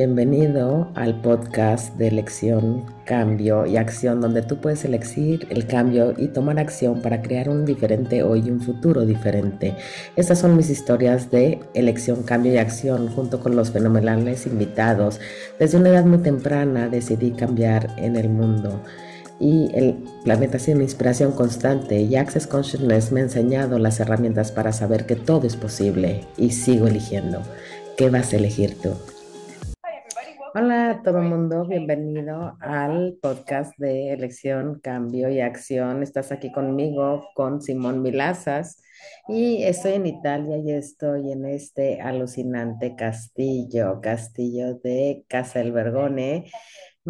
Bienvenido al podcast de elección, cambio y acción, donde tú puedes elegir el cambio y tomar acción para crear un diferente hoy y un futuro diferente. Estas son mis historias de elección, cambio y acción, junto con los fenomenales invitados. Desde una edad muy temprana decidí cambiar en el mundo y el planeta una inspiración constante y Access Consciousness me ha enseñado las herramientas para saber que todo es posible y sigo eligiendo. ¿Qué vas a elegir tú? Hola a todo el mundo, bienvenido al podcast de elección, cambio y acción. Estás aquí conmigo, con Simón Milazas, y estoy en Italia y estoy en este alucinante castillo, castillo de Casa El Vergone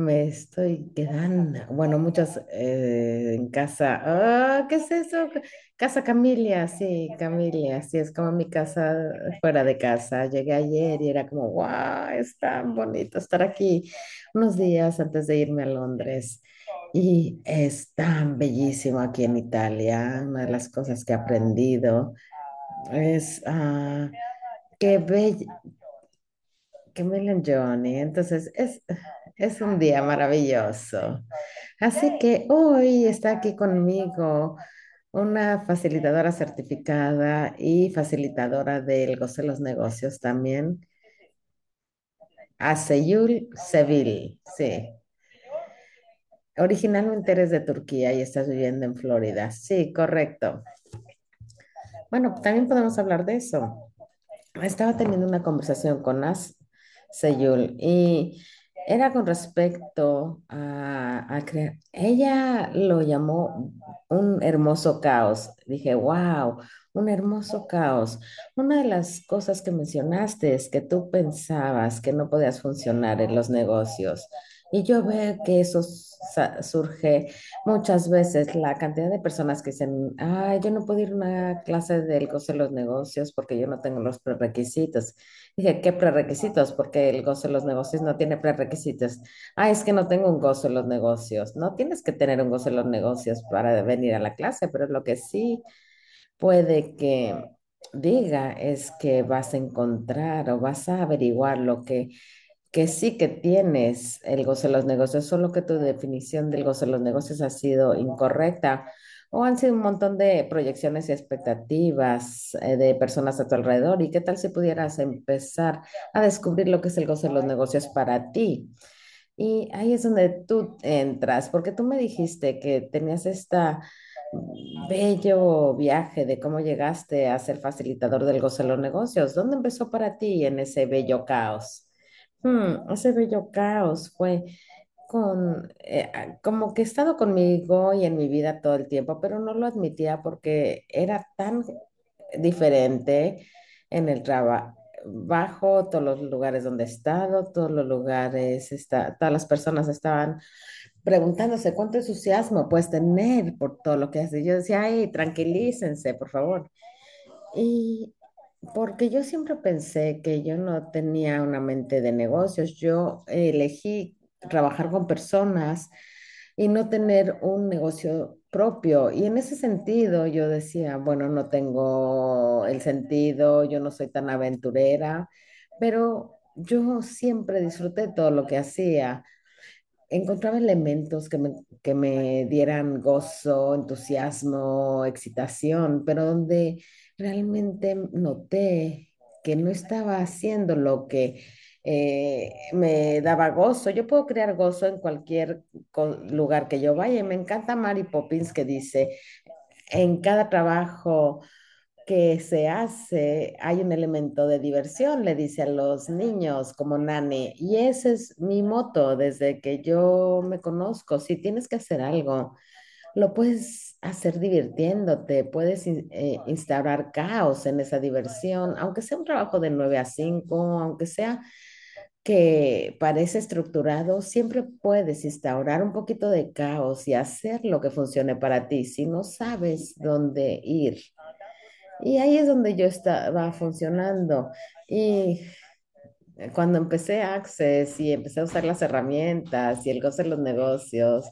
me estoy quedando, bueno, muchos eh, en casa. Ah, ¿qué es eso? Casa Camilia, sí, Camilia, sí, es como mi casa fuera de casa. Llegué ayer y era como, wow, es tan bonito estar aquí unos días antes de irme a Londres. Y es tan bellísimo aquí en Italia. Una de las cosas que he aprendido es ah, que bello, que Johnny. Entonces, es, es un día maravilloso. Así que hoy está aquí conmigo una facilitadora certificada y facilitadora del goce de los negocios también, Aseyul Seville, sí. Originalmente eres de Turquía y estás viviendo en Florida. Sí, correcto. Bueno, también podemos hablar de eso. Estaba teniendo una conversación con As Seyul y era con respecto a, a crear. Ella lo llamó un hermoso caos. Dije, wow, un hermoso caos. Una de las cosas que mencionaste es que tú pensabas que no podías funcionar en los negocios. Y yo veo que eso surge muchas veces, la cantidad de personas que dicen, ay, yo no puedo ir a una clase del goce de los negocios porque yo no tengo los prerequisitos. Dije, ¿qué prerequisitos? Porque el gozo de los negocios no tiene prerequisitos. Ah, es que no tengo un gozo en los negocios. No tienes que tener un gozo en los negocios para venir a la clase, pero lo que sí puede que diga es que vas a encontrar o vas a averiguar lo que, que sí que tienes el gozo de los negocios, solo que tu definición del gozo de los negocios ha sido incorrecta o han sido un montón de proyecciones y expectativas eh, de personas a tu alrededor. ¿Y qué tal si pudieras empezar a descubrir lo que es el gozo de los negocios para ti? Y ahí es donde tú entras, porque tú me dijiste que tenías esta bello viaje de cómo llegaste a ser facilitador del gozo de los negocios. ¿Dónde empezó para ti en ese bello caos? Hmm, ese bello caos fue con, eh, ah, como que he estado conmigo y en mi vida todo el tiempo, pero no lo admitía porque era tan diferente en el trabajo, todos los lugares donde he estado, todos los lugares, está, todas las personas estaban preguntándose cuánto entusiasmo puedes tener por todo lo que haces. Yo decía, ay, tranquilícense, por favor. Y porque yo siempre pensé que yo no tenía una mente de negocios, yo elegí trabajar con personas y no tener un negocio propio. Y en ese sentido yo decía, bueno, no tengo el sentido, yo no soy tan aventurera, pero yo siempre disfruté todo lo que hacía encontraba elementos que me, que me dieran gozo, entusiasmo, excitación, pero donde realmente noté que no estaba haciendo lo que eh, me daba gozo. Yo puedo crear gozo en cualquier lugar que yo vaya. Me encanta Mary Poppins que dice, en cada trabajo que se hace, hay un elemento de diversión, le dice a los niños como Nani, y ese es mi moto desde que yo me conozco. Si tienes que hacer algo, lo puedes hacer divirtiéndote, puedes eh, instaurar caos en esa diversión, aunque sea un trabajo de 9 a 5, aunque sea que parece estructurado, siempre puedes instaurar un poquito de caos y hacer lo que funcione para ti si no sabes dónde ir. Y ahí es donde yo estaba funcionando. Y cuando empecé Access y empecé a usar las herramientas y el goce de los negocios,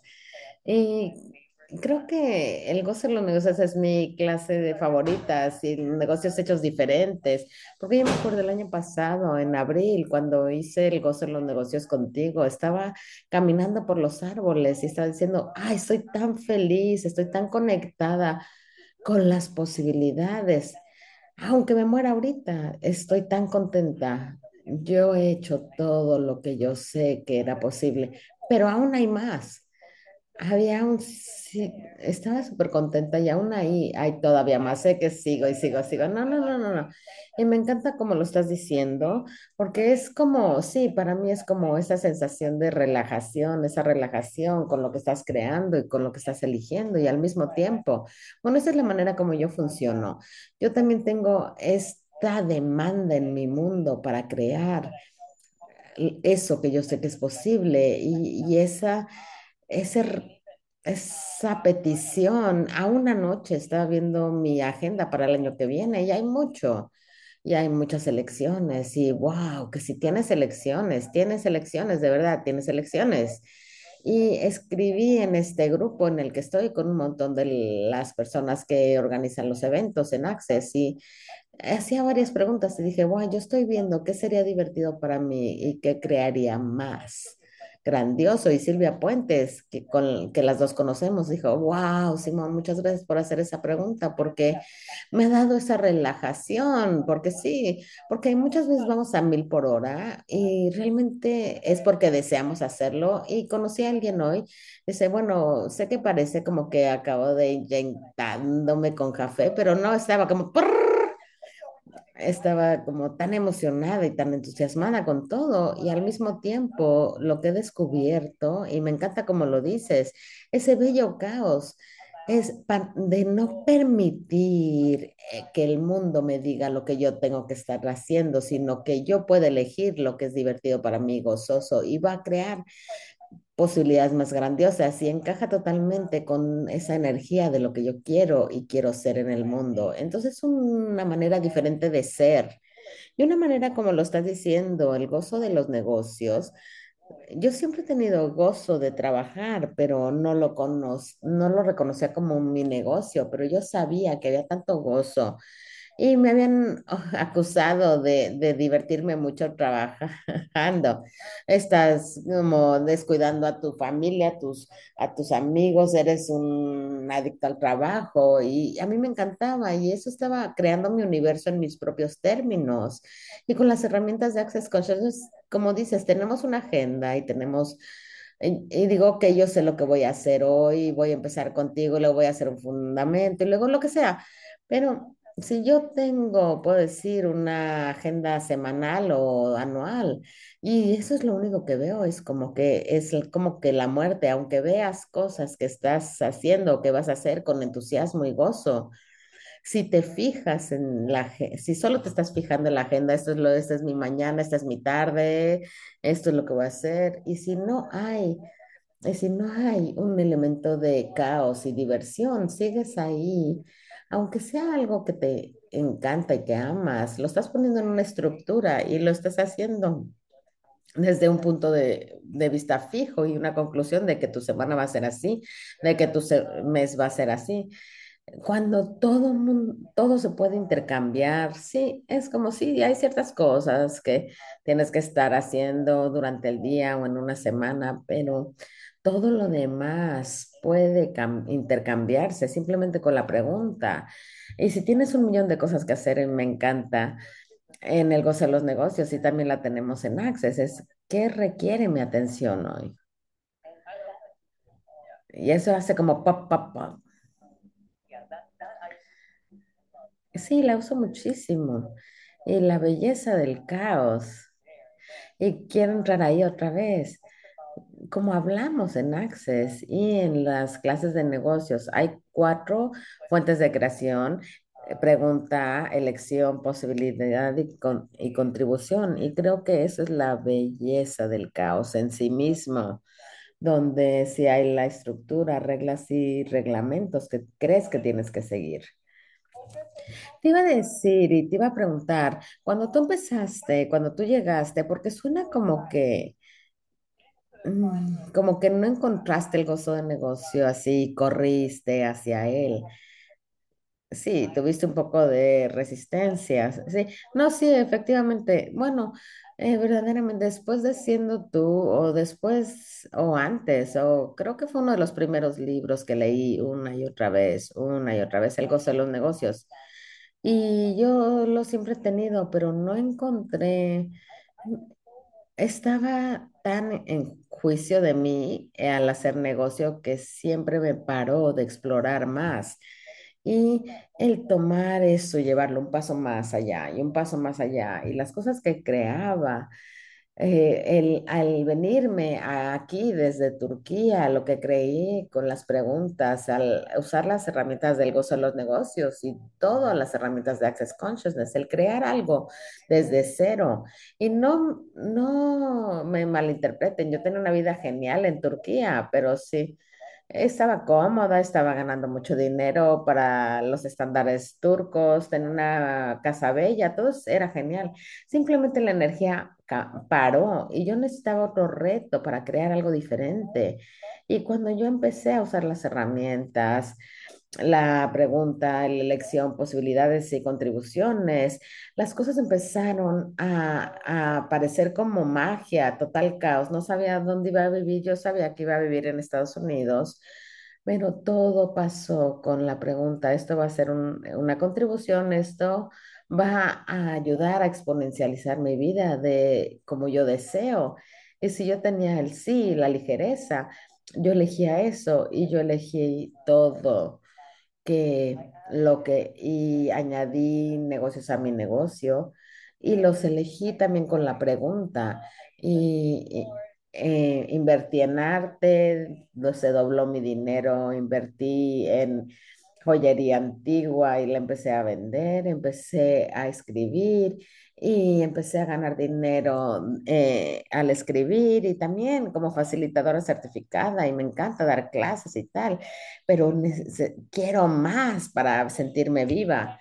y Creo que el gozo de los negocios es mi clase de favoritas y negocios hechos diferentes, porque yo me acuerdo el año pasado, en abril, cuando hice el gozo de los negocios contigo, estaba caminando por los árboles y estaba diciendo, ay, estoy tan feliz, estoy tan conectada con las posibilidades. Aunque me muera ahorita, estoy tan contenta. Yo he hecho todo lo que yo sé que era posible, pero aún hay más. Había un, sí, estaba súper contenta y aún ahí hay todavía más. Sé que sigo y sigo, sigo. No, no, no, no, no. Y me encanta como lo estás diciendo, porque es como, sí, para mí es como esa sensación de relajación, esa relajación con lo que estás creando y con lo que estás eligiendo y al mismo tiempo. Bueno, esa es la manera como yo funciono. Yo también tengo esta demanda en mi mundo para crear eso que yo sé que es posible y, y esa ese, esa petición. A una noche estaba viendo mi agenda para el año que viene y hay mucho, y hay muchas elecciones. Y wow, que si tienes elecciones, tienes elecciones, de verdad, tienes elecciones. Y escribí en este grupo en el que estoy con un montón de las personas que organizan los eventos en Access y hacía varias preguntas y dije, wow, yo estoy viendo qué sería divertido para mí y qué crearía más grandioso. Y Silvia Puentes, que, con, que las dos conocemos, dijo, wow, Simón, muchas gracias por hacer esa pregunta, porque me ha dado esa relajación, porque sí, porque muchas veces vamos a mil por hora y realmente es porque deseamos hacerlo. Y conocí a alguien hoy, dice, bueno, sé que parece como que acabo de inyectándome con café, pero no, estaba como... "Prrr", estaba como tan emocionada y tan entusiasmada con todo y al mismo tiempo lo que he descubierto, y me encanta como lo dices, ese bello caos es de no permitir eh, que el mundo me diga lo que yo tengo que estar haciendo, sino que yo pueda elegir lo que es divertido para mí, gozoso, y va a crear posibilidades más grandiosas y encaja totalmente con esa energía de lo que yo quiero y quiero ser en el mundo. Entonces es una manera diferente de ser y una manera como lo estás diciendo, el gozo de los negocios. Yo siempre he tenido gozo de trabajar, pero no lo cono no lo reconocía como mi negocio, pero yo sabía que había tanto gozo y me habían oh, acusado de, de divertirme mucho trabajando. Estás como descuidando a tu familia, a tus, a tus amigos, eres un adicto al trabajo y a mí me encantaba y eso estaba creando mi universo en mis propios términos. Y con las herramientas de Access Consciousness, como dices, tenemos una agenda y tenemos... Y digo que yo sé lo que voy a hacer hoy, voy a empezar contigo, luego voy a hacer un fundamento y luego lo que sea. Pero si yo tengo, puedo decir, una agenda semanal o anual, y eso es lo único que veo, es como que es como que la muerte, aunque veas cosas que estás haciendo o que vas a hacer con entusiasmo y gozo, si te fijas en la, si solo te estás fijando en la agenda, esto es lo, esta es mi mañana, esta es mi tarde, esto es lo que voy a hacer, y si no hay y si no hay un elemento de caos y diversión, sigues ahí, aunque sea algo que te encanta y que amas, lo estás poniendo en una estructura y lo estás haciendo desde un punto de, de vista fijo y una conclusión de que tu semana va a ser así, de que tu mes va a ser así. Cuando todo, mun- todo se puede intercambiar, sí, es como si hay ciertas cosas que tienes que estar haciendo durante el día o en una semana, pero todo lo demás puede cam- intercambiarse simplemente con la pregunta. Y si tienes un millón de cosas que hacer, y me encanta en el gozo de los negocios y también la tenemos en Access, es ¿qué requiere mi atención hoy? Y eso hace como pop, pop, pop. Sí, la uso muchísimo. Y la belleza del caos. Y quiero entrar ahí otra vez. Como hablamos en Access y en las clases de negocios, hay cuatro fuentes de creación, pregunta, elección, posibilidad y, y contribución. Y creo que eso es la belleza del caos en sí mismo, donde si hay la estructura, reglas y reglamentos que crees que tienes que seguir. Te iba a decir y te iba a preguntar, cuando tú empezaste, cuando tú llegaste, porque suena como que mm, como que no encontraste el gozo de negocio así, corriste hacia él. Sí, tuviste un poco de resistencia. Sí, no, sí, efectivamente. Bueno, eh, verdaderamente, después de siendo tú, o después, o antes, o creo que fue uno de los primeros libros que leí una y otra vez, una y otra vez, El gozo de los negocios. Y yo lo siempre he tenido, pero no encontré, estaba tan en juicio de mí eh, al hacer negocio que siempre me paró de explorar más. Y el tomar eso, llevarlo un paso más allá y un paso más allá, y las cosas que creaba, eh, el, al venirme aquí desde Turquía, lo que creí con las preguntas, al usar las herramientas del gozo de los negocios y todas las herramientas de Access Consciousness, el crear algo desde cero. Y no, no me malinterpreten, yo tenía una vida genial en Turquía, pero sí. Estaba cómoda, estaba ganando mucho dinero para los estándares turcos, tenía una casa bella, todo era genial. Simplemente la energía paró y yo necesitaba otro reto para crear algo diferente. Y cuando yo empecé a usar las herramientas, la pregunta, la elección, posibilidades y contribuciones, las cosas empezaron a, a parecer como magia, total caos. No sabía dónde iba a vivir, yo sabía que iba a vivir en Estados Unidos, pero todo pasó con la pregunta, esto va a ser un- una contribución, esto va a ayudar a exponencializar mi vida de como yo deseo. Y si yo tenía el sí, la ligereza, yo elegía eso y yo elegí todo que lo que, y añadí negocios a mi negocio y los elegí también con la pregunta y, eh, invertí en arte, se dobló mi dinero, invertí en joyería antigua y la empecé a vender, empecé a escribir y empecé a ganar dinero eh, al escribir y también como facilitadora certificada y me encanta dar clases y tal pero quiero más para sentirme viva.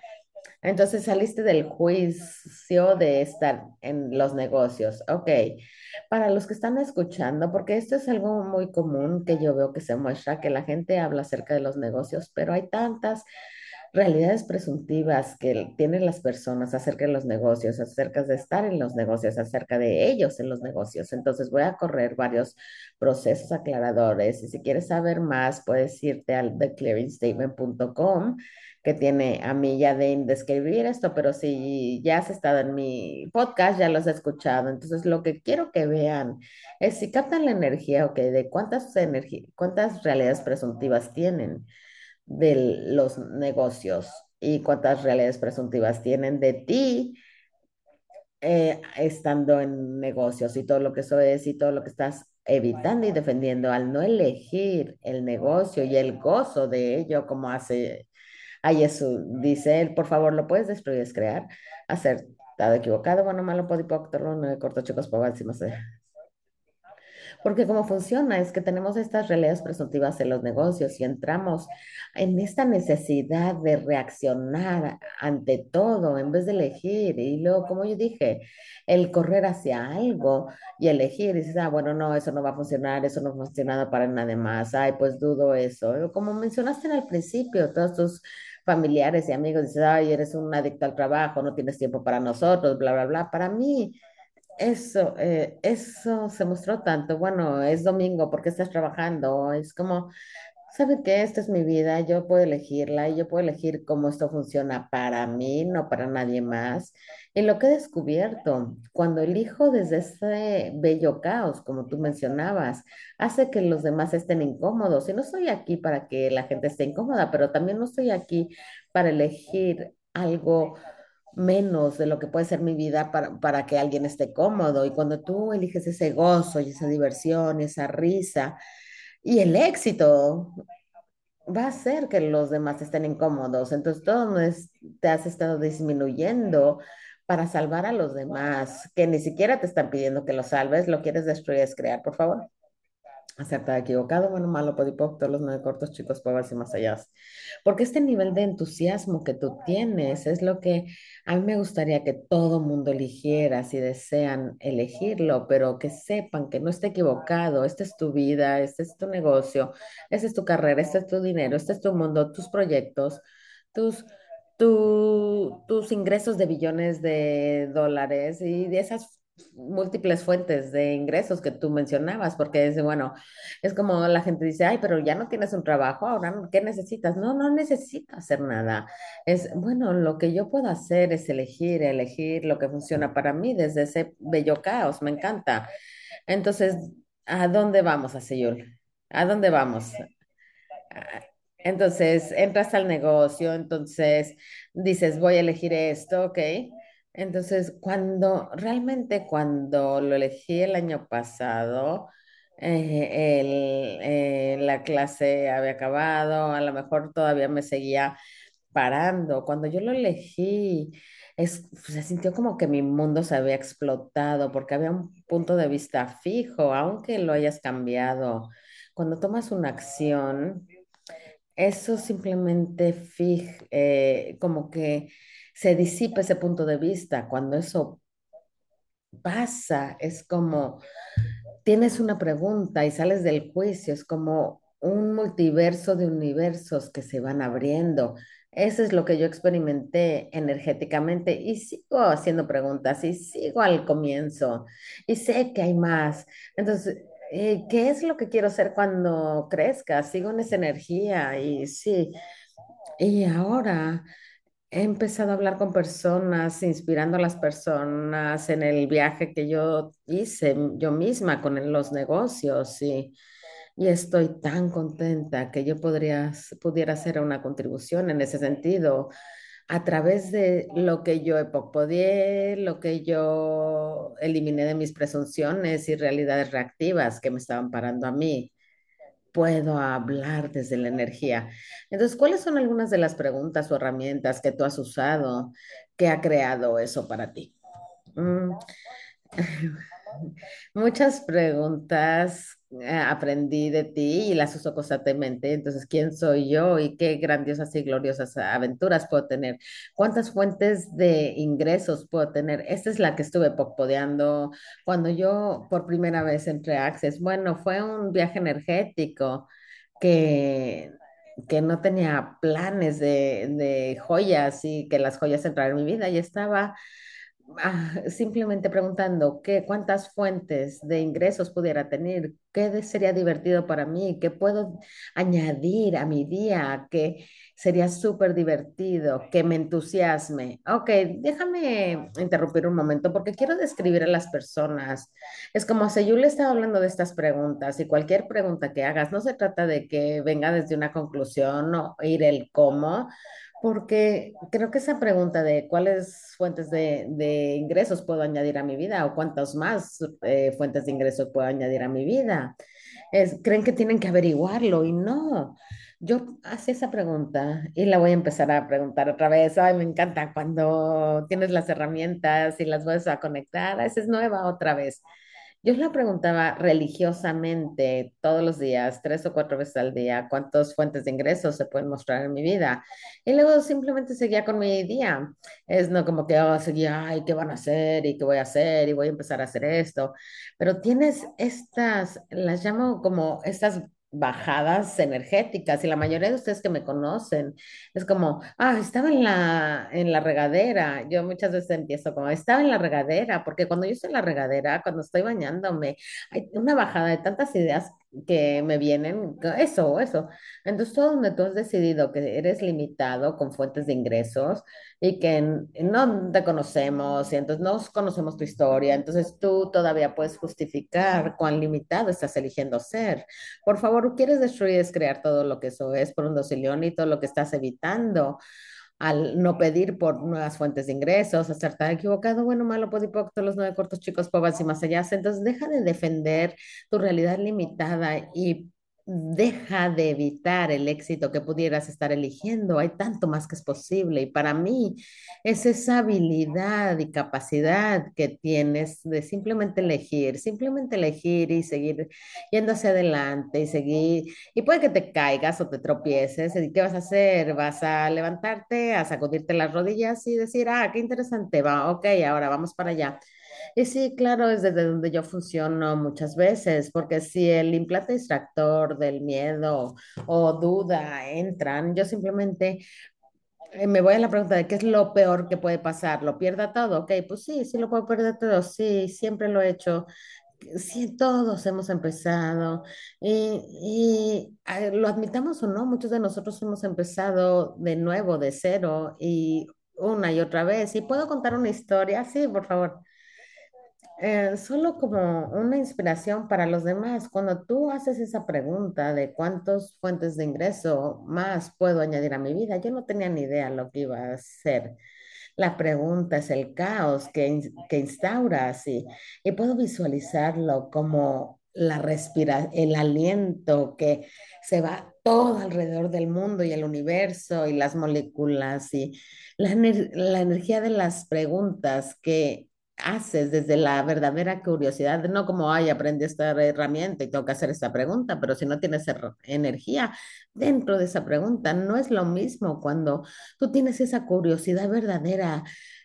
Entonces saliste del juicio de estar en los negocios. Ok, para los que están escuchando, porque esto es algo muy común que yo veo que se muestra, que la gente habla acerca de los negocios, pero hay tantas realidades presuntivas que tienen las personas acerca de los negocios, acerca de estar en los negocios, acerca de ellos en los negocios. Entonces voy a correr varios procesos aclaradores y si quieres saber más, puedes irte al theclearingstatement.com que tiene a mí ya de describir esto, pero si ya has estado en mi podcast, ya los has escuchado. Entonces, lo que quiero que vean es si captan la energía, ok, de cuántas cuántas realidades presuntivas tienen de los negocios y cuántas realidades presuntivas tienen de ti eh, estando en negocios y todo lo que eso es y todo lo que estás evitando y defendiendo al no elegir el negocio y el gozo de ello, como hace a Jesús. Dice él, por favor, lo puedes destruir, es crear, acertado, equivocado, bueno, malo, podipóctolo, no corto, chicos, pobres, porque cómo funciona es que tenemos estas realidades presuntivas en los negocios y entramos en esta necesidad de reaccionar ante todo en vez de elegir. Y luego, como yo dije, el correr hacia algo y elegir, y dices, ah, bueno, no, eso no va a funcionar, eso no ha funcionado para nadie más, ay, pues dudo eso. Como mencionaste al principio, todos tus familiares y amigos dices, ay, eres un adicto al trabajo, no tienes tiempo para nosotros, bla, bla, bla. Para mí, eso, eh, eso se mostró tanto. Bueno, es domingo, ¿por qué estás trabajando? Es como, ¿sabe qué? Esta es mi vida, yo puedo elegirla y yo puedo elegir cómo esto funciona para mí, no para nadie más. Y lo que he descubierto, cuando elijo desde ese bello caos, como tú mencionabas, hace que los demás estén incómodos. Y no estoy aquí para que la gente esté incómoda, pero también no estoy aquí para elegir algo menos de lo que puede ser mi vida para, para que alguien esté cómodo. Y cuando tú eliges ese gozo y esa diversión esa risa y el éxito, va a hacer que los demás estén incómodos. Entonces, todo te has estado disminuyendo para salvar a los demás, que ni siquiera te están pidiendo que lo salves, lo quieres destruir, es crear, por favor. Acertado, equivocado, bueno, malo, podipoc, todos los nueve cortos, chicos, pavas y más allá. Porque este nivel de entusiasmo que tú tienes es lo que a mí me gustaría que todo mundo eligiera si desean elegirlo, pero que sepan que no está equivocado. Esta es tu vida, este es tu negocio, esta es tu carrera, este es tu dinero, este es tu mundo, tus proyectos, tus, tu- tus ingresos de billones de dólares y de esas múltiples fuentes de ingresos que tú mencionabas, porque es, bueno, es como la gente dice, ay, pero ya no tienes un trabajo, ahora, ¿qué necesitas? No, no necesito hacer nada. Es, bueno, lo que yo puedo hacer es elegir, elegir lo que funciona para mí desde ese bello caos, me encanta. Entonces, ¿a dónde vamos, Aseyul? ¿A dónde vamos? Entonces, entras al negocio, entonces dices, voy a elegir esto, ¿ok? Entonces, cuando, realmente cuando lo elegí el año pasado, eh, eh, la clase había acabado, a lo mejor todavía me seguía parando. Cuando yo lo elegí, es, se sintió como que mi mundo se había explotado porque había un punto de vista fijo, aunque lo hayas cambiado. Cuando tomas una acción, eso simplemente fij- eh, como que se disipa ese punto de vista. Cuando eso pasa, es como tienes una pregunta y sales del juicio, es como un multiverso de universos que se van abriendo. Eso es lo que yo experimenté energéticamente y sigo haciendo preguntas y sigo al comienzo y sé que hay más. Entonces, eh, ¿qué es lo que quiero ser cuando crezca? Sigo en esa energía y sí. Y ahora he empezado a hablar con personas, inspirando a las personas en el viaje que yo hice yo misma con los negocios y, y estoy tan contenta que yo podría, pudiera hacer una contribución en ese sentido a través de lo que yo epopodié, lo que yo eliminé de mis presunciones y realidades reactivas que me estaban parando a mí puedo hablar desde la energía. Entonces, ¿cuáles son algunas de las preguntas o herramientas que tú has usado que ha creado eso para ti? Mm, Muchas preguntas aprendí de ti y las uso constantemente. Entonces, ¿quién soy yo y qué grandiosas y gloriosas aventuras puedo tener? ¿Cuántas fuentes de ingresos puedo tener? Esta es la que estuve popodeando cuando yo por primera vez entré a Access. Bueno, fue un viaje energético que, que no tenía planes de, de joyas y que las joyas entraran en mi vida y estaba simplemente preguntando qué, cuántas fuentes de ingresos pudiera tener, qué sería divertido para mí, qué puedo añadir a mi día, que sería súper divertido, que me entusiasme. Ok, déjame interrumpir un momento porque quiero describir a las personas. Es como si yo le estaba hablando de estas preguntas y cualquier pregunta que hagas, no se trata de que venga desde una conclusión o ir el cómo. Porque creo que esa pregunta de cuáles fuentes de, de ingresos puedo añadir a mi vida o cuántas más eh, fuentes de ingresos puedo añadir a mi vida, es, creen que tienen que averiguarlo y no. Yo hacía esa pregunta y la voy a empezar a preguntar otra vez. Ay, me encanta cuando tienes las herramientas y las vuelves a conectar. Esa es nueva otra vez. Yo la preguntaba religiosamente todos los días, tres o cuatro veces al día, cuántas fuentes de ingresos se pueden mostrar en mi vida. Y luego simplemente seguía con mi día. Es no como que oh, seguía, ay, ¿qué van a hacer? ¿Y qué voy a hacer? Y voy a empezar a hacer esto. Pero tienes estas, las llamo como estas bajadas energéticas y la mayoría de ustedes que me conocen es como, ah, estaba en la, en la regadera. Yo muchas veces empiezo como, estaba en la regadera, porque cuando yo estoy en la regadera, cuando estoy bañándome, hay una bajada de tantas ideas que me vienen, eso, eso. Entonces, todo donde tú has decidido que eres limitado con fuentes de ingresos y que no te conocemos y entonces no conocemos tu historia, entonces tú todavía puedes justificar cuán limitado estás eligiendo ser. Por favor, quieres destruir, es crear todo lo que eso es por un docilión y todo lo que estás evitando al no pedir por nuevas fuentes de ingresos, acertar equivocado, bueno, malo, podipocto, los nueve cortos chicos, pobres y más allá. Entonces, deja de defender tu realidad limitada y deja de evitar el éxito que pudieras estar eligiendo. Hay tanto más que es posible. Y para mí es esa habilidad y capacidad que tienes de simplemente elegir, simplemente elegir y seguir yendo hacia adelante y seguir. Y puede que te caigas o te tropieces. ¿Y qué vas a hacer? ¿Vas a levantarte, a sacudirte las rodillas y decir, ah, qué interesante, va, ok, ahora vamos para allá? Y sí, claro, es desde donde yo funciono muchas veces, porque si el implante distractor del miedo o duda entran, yo simplemente eh, me voy a la pregunta de qué es lo peor que puede pasar. ¿Lo pierda todo? Ok, pues sí, sí lo puedo perder todo. Sí, siempre lo he hecho. Sí, todos hemos empezado y, y, eh, lo admitamos o no, muchos de nosotros hemos empezado de nuevo, de cero y una y otra vez. ¿Y puedo contar una historia? Sí, por favor. Eh, solo como una inspiración para los demás, cuando tú haces esa pregunta de cuántas fuentes de ingreso más puedo añadir a mi vida, yo no tenía ni idea lo que iba a ser. La pregunta es el caos que, que instauras y, y puedo visualizarlo como la respira, el aliento que se va todo alrededor del mundo y el universo y las moléculas y la energía de las preguntas que haces desde la verdadera curiosidad, no como, ay, aprendí esta herramienta y tengo que hacer esta pregunta, pero si no tienes er- energía dentro de esa pregunta, no es lo mismo cuando tú tienes esa curiosidad verdadera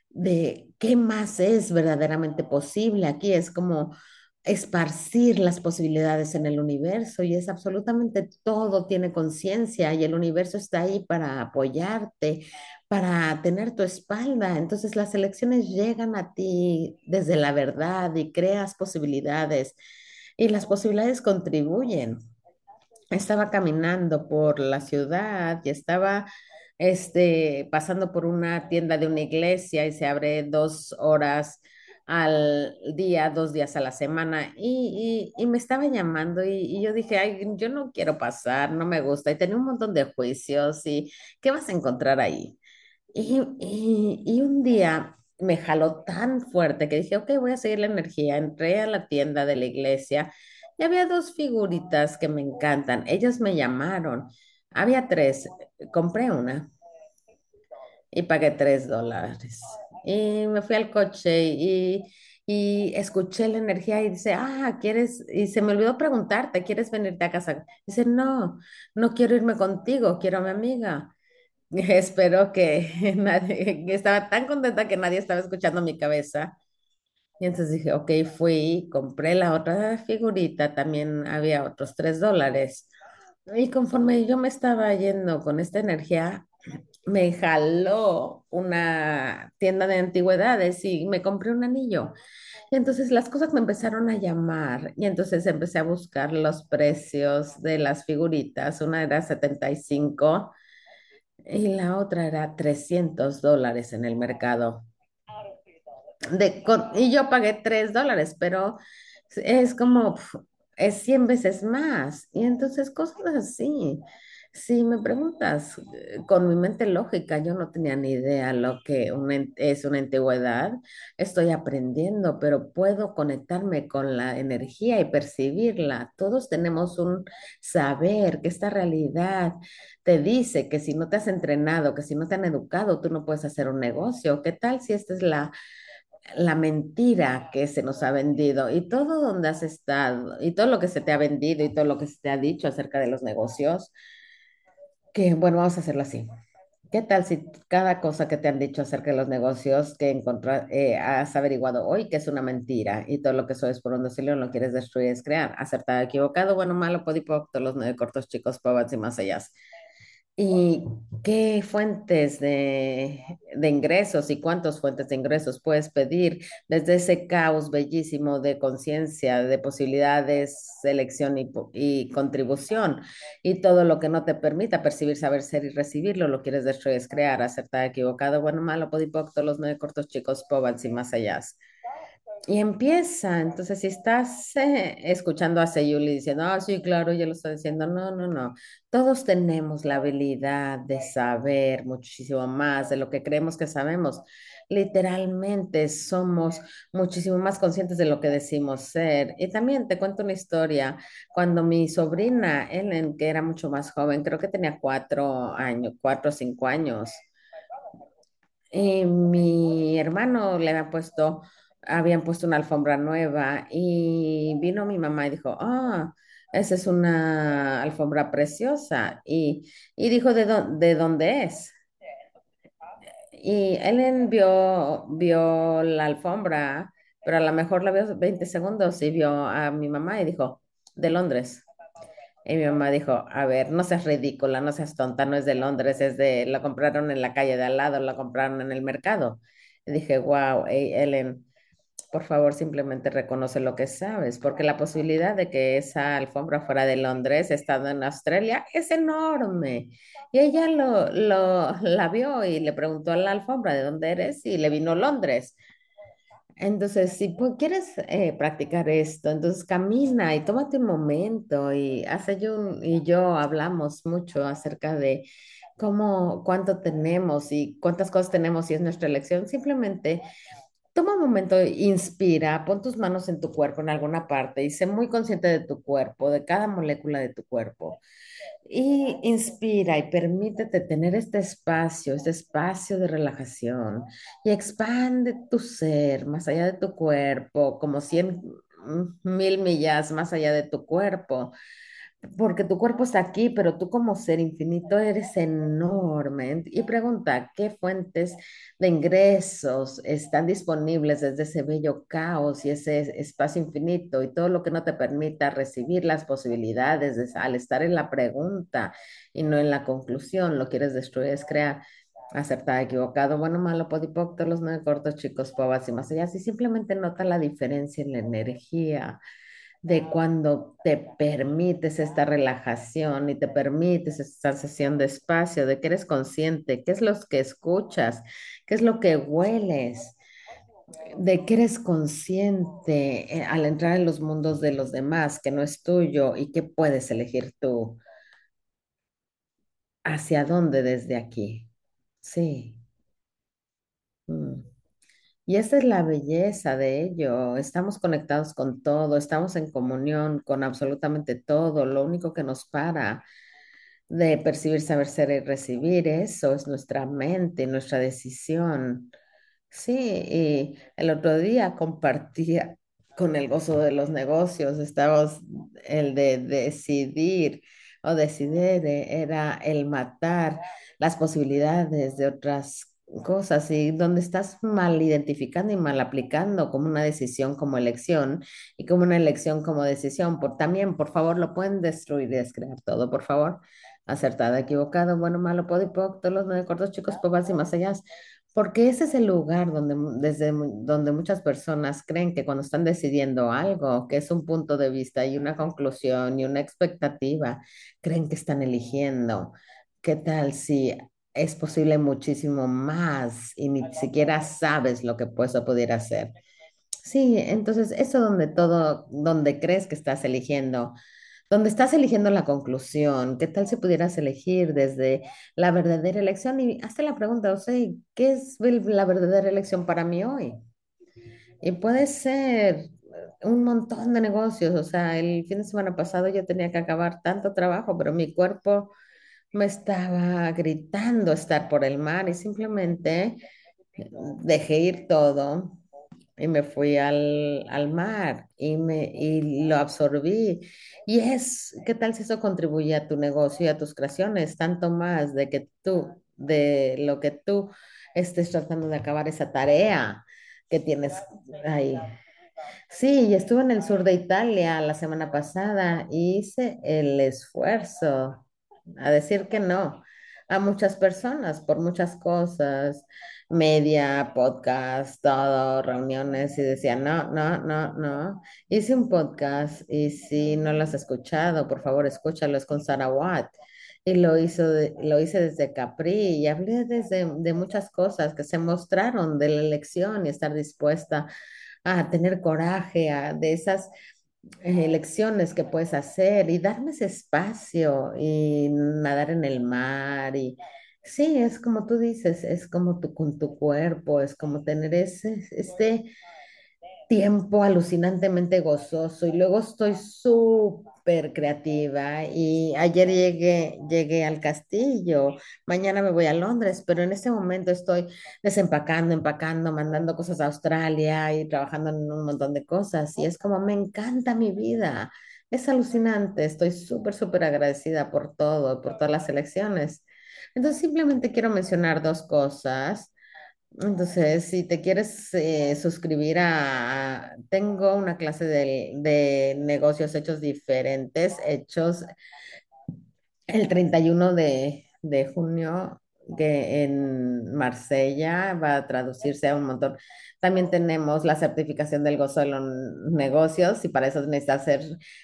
de qué más es verdaderamente posible. Aquí es como esparcir las posibilidades en el universo y es absolutamente todo tiene conciencia y el universo está ahí para apoyarte, para tener tu espalda. Entonces las elecciones llegan a ti desde la verdad y creas posibilidades y las posibilidades contribuyen. Estaba caminando por la ciudad y estaba este, pasando por una tienda de una iglesia y se abre dos horas al día, dos días a la semana y, y- me estaba llamando y, yo dije, ay, yo no quiero pasar, no me gusta y tenía un montón de juicios y ¿qué vas a encontrar ahí? Y, un día me jaló tan fuerte que dije, ok, voy a seguir la energía. Entré a la tienda de la iglesia y había dos figuritas que me encantan. Ellos me llamaron. Había tres. Compré una y pagué tres dólares. Y me fui al coche y, y escuché la energía y dice, ah, ¿quieres? Y se me olvidó preguntarte, ¿quieres venirte a casa? Dice, no, no quiero irme contigo, quiero a mi amiga. Espero que nadie, estaba tan contenta que nadie estaba escuchando mi cabeza. Y entonces dije, ok, fui, compré la otra figurita, también había otros tres dólares. Y conforme yo me estaba yendo con esta energía, me jaló una tienda de antigüedades y me compré un anillo. Y entonces las cosas me empezaron a llamar y entonces empecé a buscar los precios de las figuritas. Una era 75 y la otra era 300 dólares en el mercado. De, con- y yo pagué 3 dólares, pero es como, es 100 veces más. Y entonces cosas así. Si me preguntas eh, con mi mente lógica, yo no tenía ni idea lo que es una antigüedad. Estoy aprendiendo, pero puedo conectarme con la energía y percibirla. Todos tenemos un saber que esta realidad te dice que si no te has entrenado, que si no te han educado, tú no puedes hacer un negocio. ¿Qué tal si esta es la la mentira que se nos ha vendido y todo donde has estado y todo lo que se te ha vendido y todo lo que se te ha dicho acerca de los negocios, que bueno, vamos a hacerlo así. ¿Qué tal si cada cosa que te han dicho acerca de los negocios que eh, has averiguado hoy que es una mentira y todo lo que eso es por un decirlo lo quieres destruir es crear? Acertado, equivocado, bueno, malo, podipoc, todos los nueve cortos chicos, pobres y más allá. ¿Y qué fuentes de, de ingresos y cuántas fuentes de ingresos puedes pedir desde ese caos bellísimo de conciencia, de posibilidades, selección y, y contribución y todo lo que no te permita percibir, saber ser y recibirlo, lo quieres destruir, es crear, acertar, equivocado, bueno, malo, podipoc, todos los nueve cortos chicos, pobres y más allá. Y empieza, entonces si estás eh, escuchando a Sayuli diciendo, ah, sí, claro, yo lo estoy diciendo, no, no, no, todos tenemos la habilidad de saber muchísimo más de lo que creemos que sabemos. Literalmente somos muchísimo más conscientes de lo que decimos ser. Y también te cuento una historia, cuando mi sobrina Ellen, que era mucho más joven, creo que tenía cuatro años, cuatro o cinco años, y mi hermano le había puesto, habían puesto una alfombra nueva y vino mi mamá y dijo, ah, esa es una alfombra preciosa. Y, y dijo, ¿de, dó- de dónde es? Y Ellen vio, vio la alfombra, pero a lo mejor la vio 20 segundos y vio a mi mamá y dijo, de Londres. Y mi mamá dijo, a ver, no seas ridícula, no seas tonta, no es de Londres, es de, la compraron en la calle de al lado, la compraron en el mercado. Y dije, wow, hey, Ellen, por favor, simplemente reconoce lo que sabes, porque la posibilidad de que esa alfombra fuera de Londres, estando en Australia, es enorme. Y ella lo, lo, la vio y le preguntó a la alfombra, ¿de dónde eres? Y le vino Londres. Entonces, si pu- quieres eh, practicar esto, entonces camina y tómate un momento y hace yo y yo hablamos mucho acerca de cómo, cuánto tenemos y cuántas cosas tenemos y es nuestra elección. Simplemente toma un momento, inspira, pon tus manos en tu cuerpo en alguna parte y sé muy consciente de tu cuerpo, de cada molécula de tu cuerpo. Y inspira y permítete tener este espacio, este espacio de relajación y expande tu ser más allá de tu cuerpo, como cien mm, mil millas más allá de tu cuerpo porque tu cuerpo está aquí, pero tú como ser infinito eres enorme. Y pregunta, ¿qué fuentes de ingresos están disponibles desde ese bello caos y ese espacio infinito y todo lo que no te permita recibir las posibilidades de, al estar en la pregunta y no en la conclusión? Lo quieres destruir, es crear. Acertado, equivocado, bueno, malo, podipocto, los nueve cortos, chicos, pavas y más allá. Si simplemente nota la diferencia en la energía de cuando te permites esta relajación y te permites esta sesión de espacio, de que eres consciente, qué es lo que escuchas, qué es lo que hueles, de que eres consciente eh, al entrar en los mundos de los demás, que no es tuyo y que puedes elegir tú hacia dónde desde aquí. Sí. Mm. Y esa es la belleza de ello. Estamos conectados con todo, estamos en comunión con absolutamente todo. Lo único que nos para de percibir, saber, ser y recibir, eso es nuestra mente, nuestra decisión. Sí, y el otro día compartía con el gozo de los negocios, estábamos el de decidir o decidir era el matar las posibilidades de otras cosas y donde estás mal identificando y mal aplicando como una decisión como elección y como una elección como decisión. Por, también, por favor, lo pueden destruir y descrear todo, por favor. Acertado, equivocado, bueno, malo, podipoc, todos los nueve cortos chicos, pobres y más allá. Porque ese es el lugar donde, desde donde muchas personas creen que cuando están decidiendo algo, que es un punto de vista y una conclusión y una expectativa, creen que están eligiendo. ¿Qué tal si es posible muchísimo más y ni siquiera sabes lo que puedes o pudiera hacer? Sí, entonces eso donde todo, donde crees que estás eligiendo, donde estás eligiendo la conclusión, ¿qué tal si pudieras elegir desde la verdadera elección? Y hazte la pregunta, o sea, ¿qué es la verdadera elección para mí hoy? Y puede ser un montón de negocios, o sea, el fin de semana pasado yo tenía que acabar tanto trabajo, pero mi cuerpo me estaba gritando estar por el mar y simplemente dejé ir todo y me fui al, al mar y, me, y lo absorbí. Y es, ¿qué tal si eso contribuye a tu negocio y a tus creaciones? Tanto más de que tú, de lo que tú estés tratando de acabar esa tarea que tienes ahí. Sí, estuve en el sur de Italia la semana pasada y hice el esfuerzo a decir que no a muchas personas por muchas cosas, media, podcast, todo, reuniones y decía, no, no, no, no. Hice un podcast y si no lo has escuchado, por favor, escúchalo, es con Sarah Watt. Y lo hizo de- lo hice desde Capri y hablé desde de muchas cosas que se mostraron de la elección y estar dispuesta a tener coraje, a, de esas elecciones que puedes hacer y darme ese espacio y nadar en el mar y sí, es como tú dices, es como tú con tu cuerpo, es como tener ese, este tiempo alucinantemente gozoso y luego estoy súper creativa y ayer llegué, llegué al castillo, mañana me voy a Londres, pero en este momento estoy desempacando, empacando, mandando cosas a Australia y trabajando en un montón de cosas y es como me encanta mi vida. Es alucinante, estoy súper, súper agradecida por todo, por todas las elecciones. Entonces simplemente quiero mencionar dos cosas. Entonces, si te quieres eh, suscribir a, tengo una clase de, de negocios hechos diferentes, hechos el 31 de, de junio, que en Marsella va a traducirse a un montón. También tenemos la certificación del gozo de los negocios y para eso necesitas ser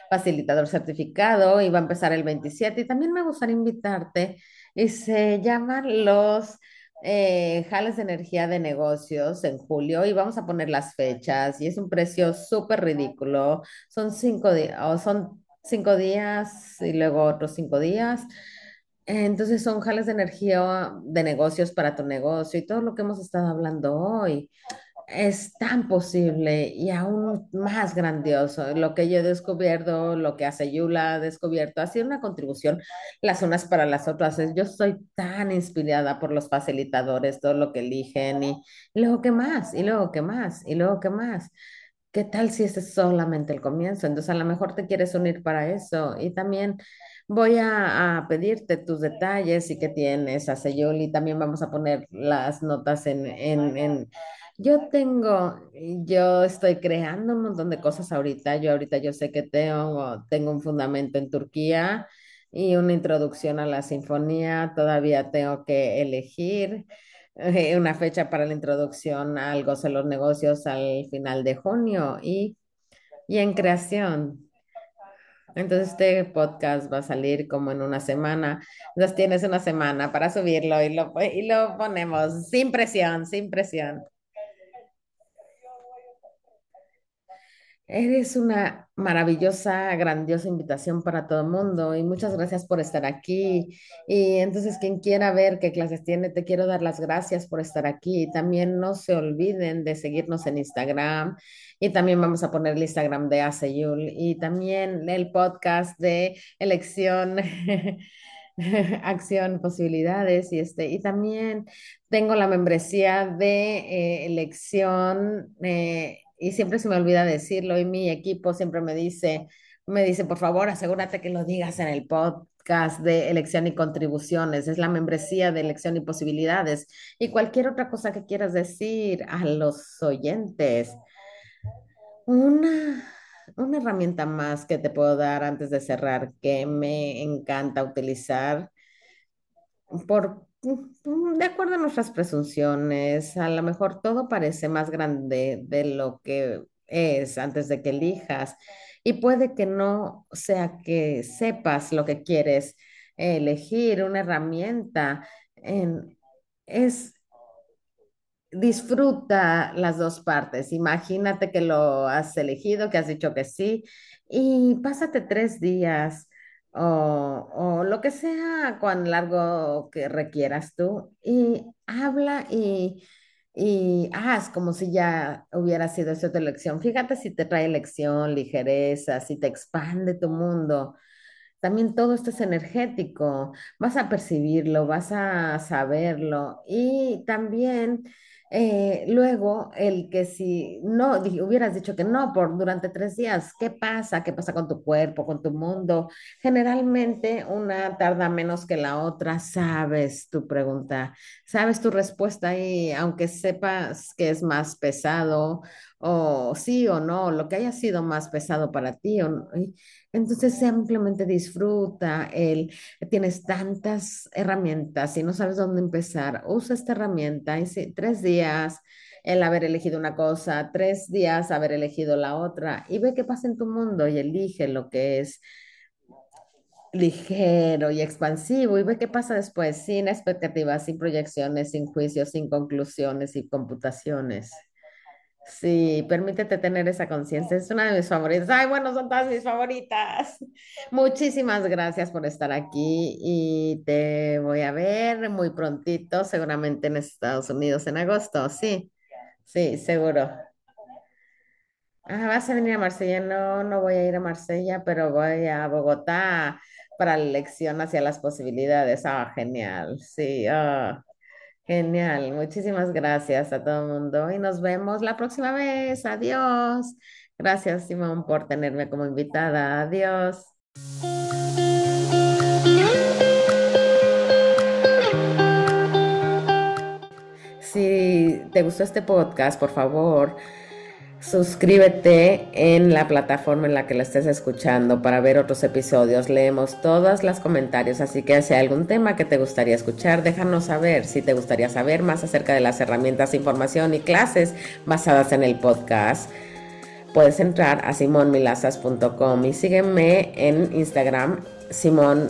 facilitador certificado y va a empezar el 27. Y también me gustaría invitarte y se llaman los eh, jales de energía de negocios en julio y vamos a poner las fechas y es un precio súper ridículo. Son cinco días, o son cinco días y luego otros cinco días. Entonces son jales de energía de negocios para tu negocio y todo lo que hemos estado hablando hoy es tan posible y aún más grandioso. Lo que yo he descubierto, lo que hace Yula ha descubierto, ha sido una contribución las unas para las otras. Yo soy tan inspirada por los facilitadores, todo lo que eligen y, y luego qué más, y luego qué más, y luego qué más. ¿Qué tal si este es solamente el comienzo? Entonces a lo mejor te quieres unir para eso. Y también voy a, a pedirte tus detalles y qué tienes a Seyul y también vamos a poner las notas en, en, en... Yo tengo, yo estoy creando un montón de cosas ahorita. Yo ahorita yo sé que tengo, tengo un fundamento en Turquía y una introducción a la sinfonía. Todavía tengo que elegir eh, una fecha para la introducción al gozo de los negocios al final de junio y, y en creación. Entonces este podcast va a salir como en una semana. Entonces tienes una semana para subirlo y lo, y lo ponemos sin presión, sin presión. Eres una maravillosa, grandiosa invitación para todo el mundo y muchas gracias por estar aquí. Y entonces, quien quiera ver qué clases tiene, te quiero dar las gracias por estar aquí. También no se olviden de seguirnos en Instagram y también vamos a poner el Instagram de Aseyul y también el podcast de elección. Acción, posibilidades y este, y también tengo la membresía de eh, elección eh, y siempre se me olvida decirlo y mi equipo siempre me dice, me dice, por favor, asegúrate que lo digas en el podcast de elección y contribuciones. Es la membresía de elección y posibilidades y cualquier otra cosa que quieras decir a los oyentes. Una, una herramienta más que te puedo dar antes de cerrar que me encanta utilizar por, de acuerdo a nuestras presunciones, a lo mejor todo parece más grande de lo que es antes de que elijas y puede que no sea que sepas lo que quieres elegir, una herramienta en- es disfruta las dos partes. Imagínate que lo has elegido, que has dicho que sí, y pásate tres días o, o lo que sea, cuán largo que requieras tú, y habla y, y haz como si ya hubiera sido esa tu elección. Fíjate si te trae elección, ligereza, si te expande tu mundo. También todo esto es energético, vas a percibirlo, vas a saberlo y también eh, luego el que si no hubieras dicho que no por durante tres días, ¿qué pasa? ¿Qué pasa con tu cuerpo, con tu mundo? Generalmente una tarda menos que la otra, sabes tu pregunta, sabes tu respuesta y aunque sepas que es más pesado o sí o no, lo que haya sido más pesado para ti o no, entonces simplemente disfruta el, tienes tantas herramientas y no sabes dónde empezar, usa esta herramienta y tres días el haber elegido una cosa, tres días haber elegido la otra y ve qué pasa en tu mundo y elige lo que es ligero y expansivo y ve qué pasa después, sin expectativas, sin proyecciones, sin juicios, sin conclusiones y computaciones. Sí, permítete tener esa conciencia. Es una de mis favoritas. Ay, bueno, son todas mis favoritas. Muchísimas gracias por estar aquí y te voy a ver muy prontito, seguramente en Estados Unidos en agosto. Sí, sí, seguro. Ah, ¿vas a venir a Marsella? No, no voy a ir a Marsella, pero voy a Bogotá para la elección hacia las posibilidades. Ah, genial. Sí, ah. Genial, muchísimas gracias a todo el mundo y nos vemos la próxima vez. Adiós. Gracias, Simón, por tenerme como invitada. Adiós. Si te gustó este podcast, por favor, Suscríbete en la plataforma en la que lo estés escuchando para ver otros episodios. Leemos todos los comentarios, así que si hay algún tema que te gustaría escuchar, déjanos saber. Si te gustaría saber más acerca de las herramientas, información y clases basadas en el podcast, puedes entrar a simonmilazas.com y sígueme en Instagram, Simón